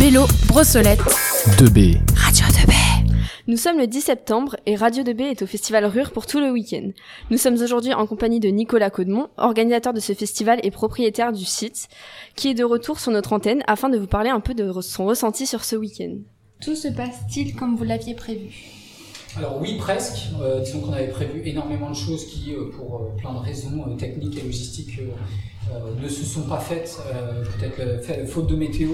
Bélo, Brossolette. 2B. Radio 2B. Nous sommes le 10 septembre et Radio 2B est au Festival Rure pour tout le week-end. Nous sommes aujourd'hui en compagnie de Nicolas Caudemont, organisateur de ce festival et propriétaire du site, qui est de retour sur notre antenne afin de vous parler un peu de son ressenti sur ce week-end. Tout se passe-t-il comme vous l'aviez prévu? Alors oui, presque. Euh, disons qu'on avait prévu énormément de choses qui, euh, pour euh, plein de raisons euh, techniques et logistiques, euh, ne se sont pas faites. Peut-être faute de météo.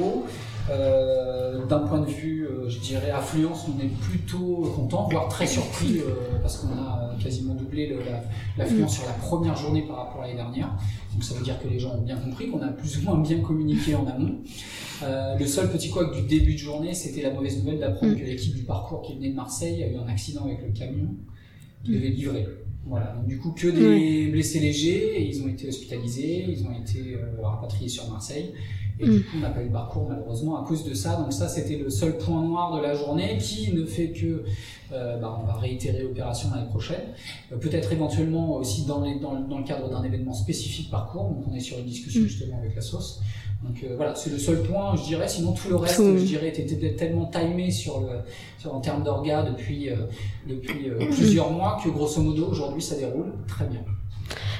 D'un point de vue, je dirais, affluence, on est plutôt content, voire très surpris, parce qu'on a quasiment doublé l'affluence sur la première journée par rapport à l'année dernière. Donc ça veut dire que les gens ont bien compris, qu'on a plus ou moins bien communiqué en amont. Euh, le seul petit couac du début de journée, c'était la mauvaise nouvelle d'apprendre mm. que l'équipe du parcours qui venait de Marseille a eu un accident avec le camion qui devait livrer. Voilà, donc du coup que des blessés légers, ils ont été hospitalisés, ils ont été euh, rapatriés sur Marseille, et du mm. coup on n'a pas eu le parcours malheureusement à cause de ça. Donc ça c'était le seul point noir de la journée qui ne fait que euh, bah, on va réitérer l'opération l'année prochaine. Euh, peut-être éventuellement aussi dans, les, dans, dans le cadre d'un événement spécifique parcours, donc on est sur une discussion mm. justement avec la sauce. Donc euh, voilà, c'est le seul point, je dirais. Sinon, tout le reste, je dirais, était tellement timé sur le, sur, en termes d'orga depuis, euh, depuis euh, plusieurs mois que grosso modo, aujourd'hui, ça déroule très bien.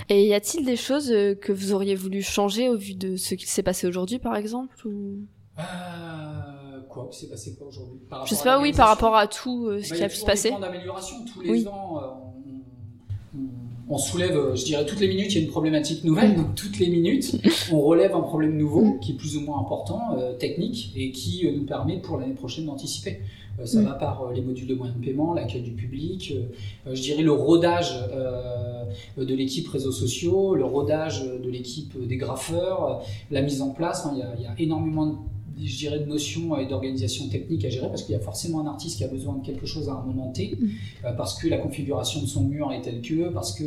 Et y a-t-il des choses que vous auriez voulu changer au vu de ce qui s'est passé aujourd'hui, par exemple ou... quoi Qui s'est passé quoi aujourd'hui Je sais pas, oui, par rapport à tout ce bah, qui a pu se passer. Il y a d'amélioration. Tous les ans, on soulève, euh, je dirais, toutes les minutes, il y a une problématique nouvelle. Donc, toutes les minutes, on relève un problème nouveau qui est plus ou moins important, euh, technique, et qui euh, nous permet pour l'année prochaine d'anticiper. ça va par les modules de moyens de paiement, l'accueil du public, je dirais le rodage de l'équipe réseaux sociaux, le rodage de l'équipe des graffeurs, la mise en place. il, y a, il y a énormément de je dirais, de notions et d'organisation technique à gérer parce qu'il y a forcément un artiste qui a besoin de quelque chose à un moment T, mm. euh, parce que la configuration de son mur est telle que, parce que.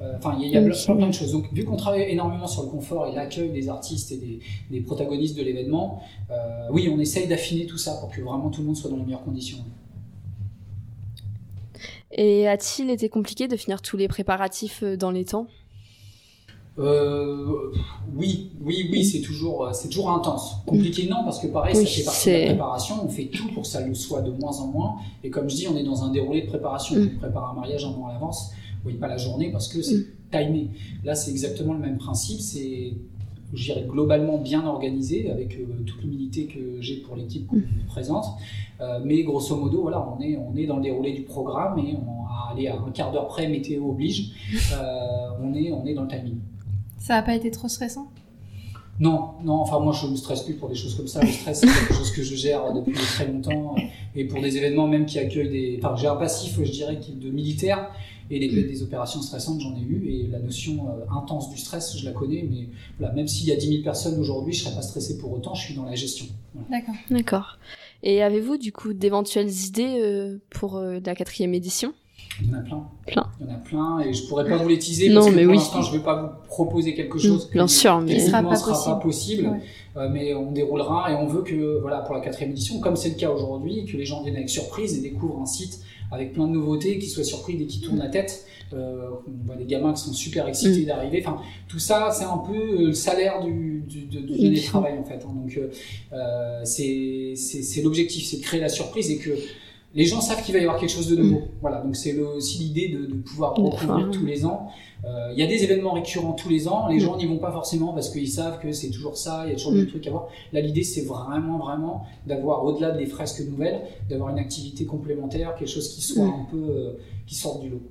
Euh, enfin, il y a, plein, de choses. Donc, vu qu'on travaille énormément sur le confort et l'accueil des artistes et des, protagonistes de l'événement, euh, oui, on essaye d'affiner tout ça pour que vraiment tout le monde soit dans les meilleures conditions. Et a-t-il été compliqué de finir tous les préparatifs dans les temps? Euh, oui, oui, oui, c'est toujours, euh, c'est toujours intense. Compliqué, non, parce que pareil, ça fait partie de la préparation. On fait tout pour que ça le soit de moins en moins. Et comme je dis, on est dans un déroulé de préparation. Mm. On prépare un mariage un mois à l'avance. Oui, pas la journée parce que c'est mm. timé. Là, c'est exactement le même principe. C'est, je dirais, globalement bien organisé avec euh, toute l'humilité que j'ai pour l'équipe qu'on mm. présente. Euh, mais grosso modo, voilà, on est, on est dans le déroulé du programme et on a allé à un quart d'heure près, météo oblige. on est, on est dans le timing. Ça n'a pas été trop stressant? Non, non, enfin moi je ne me stresse plus pour des choses comme ça. Le stress c'est quelque chose que je gère depuis très longtemps et pour des événements même qui accueillent des. Enfin j'ai un passif, je dirais, de militaire et des, des opérations stressantes j'en ai eu et la notion euh, intense du stress je la connais, mais voilà, même s'il y a 10 000 personnes aujourd'hui, je ne serais pas stressé pour autant. Je suis dans la gestion. D'accord. D'accord. Et avez-vous du coup d'éventuelles idées euh, pour euh, la quatrième édition? Il y en a plein. plein. Il y en a plein et je pourrais pas vous les teaser parce que pour l'instant je ne vais pas vous proposer quelque chose qui bien sûr, mais sera pas sera pas possible. Euh, mais on déroulera et on veut que voilà pour la quatrième édition, comme c'est le cas aujourd'hui, que les gens viennent avec surprise et découvrent un site avec plein de nouveautés, qu'ils soient surpris dès qu'ils tournent la tête. Euh, on voit des gamins qui sont super excités mm. d'arriver. Enfin, tout ça, c'est un peu euh, le salaire du, du, de, de, travail en fait. Hein. Donc, euh, c'est l'objectif, c'est de créer la surprise et que les gens savent qu'il va y avoir quelque chose de nouveau. Mm. Voilà, donc c'est aussi l'idée de, de, pouvoir recouvrir tous les ans. Euh, il y a des événements récurrents tous les ans. Les mm. gens n'y vont pas forcément parce qu'ils savent que c'est toujours ça. Il y a toujours des mm. trucs à voir. Là, l'idée c'est vraiment, vraiment d'avoir au-delà des fresques nouvelles, d'avoir une activité complémentaire, quelque chose qui soit un peu euh, qui sorte du lot.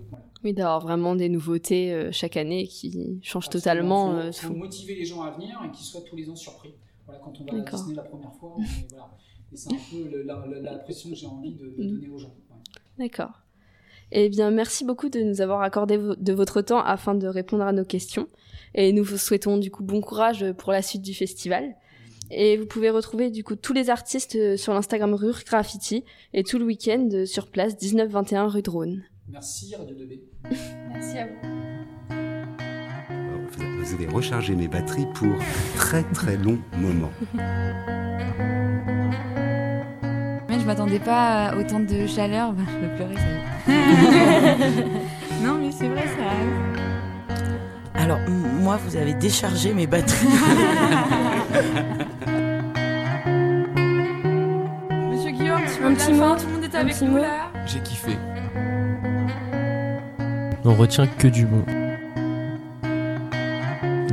Oui, d'avoir vraiment des nouveautés euh, chaque année qui changent totalement. Il faut, motiver les gens à venir et qu'ils soient tous les ans surpris. Voilà, quand on va à Disney la première fois, voilà et c'est un peu la, pression que j'ai envie de, mm. donner aux gens. D'accord. Eh bien, merci beaucoup de nous avoir accordé de votre temps afin de répondre à nos questions. Et nous vous souhaitons du coup bon courage pour la suite du festival. Et vous pouvez retrouver du coup tous les artistes euh, sur l'Instagram Rure Graffiti et tout le week-end euh, sur place 19-21 rue de Rhône. Merci Radio 2B. Merci à vous vous avez rechargé mes batteries pour très très long moment. Mais je m'attendais pas à autant de chaleur, bah, je vais pleurer ça. non mais c'est vrai ça. Alors moi vous avez déchargé mes batteries. Monsieur Guillaume, tu un petit mot, tout le monde est avec nous là? J'ai kiffé. On retient que du bon.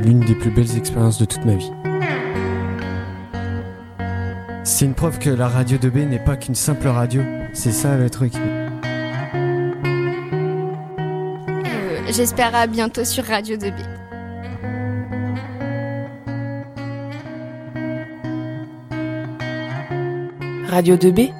L'une des plus belles expériences de toute ma vie. C'est une preuve que la radio 2B n'est pas qu'une simple radio. C'est ça le truc. Euh, J'espère à bientôt sur Radio 2B. Radio 2B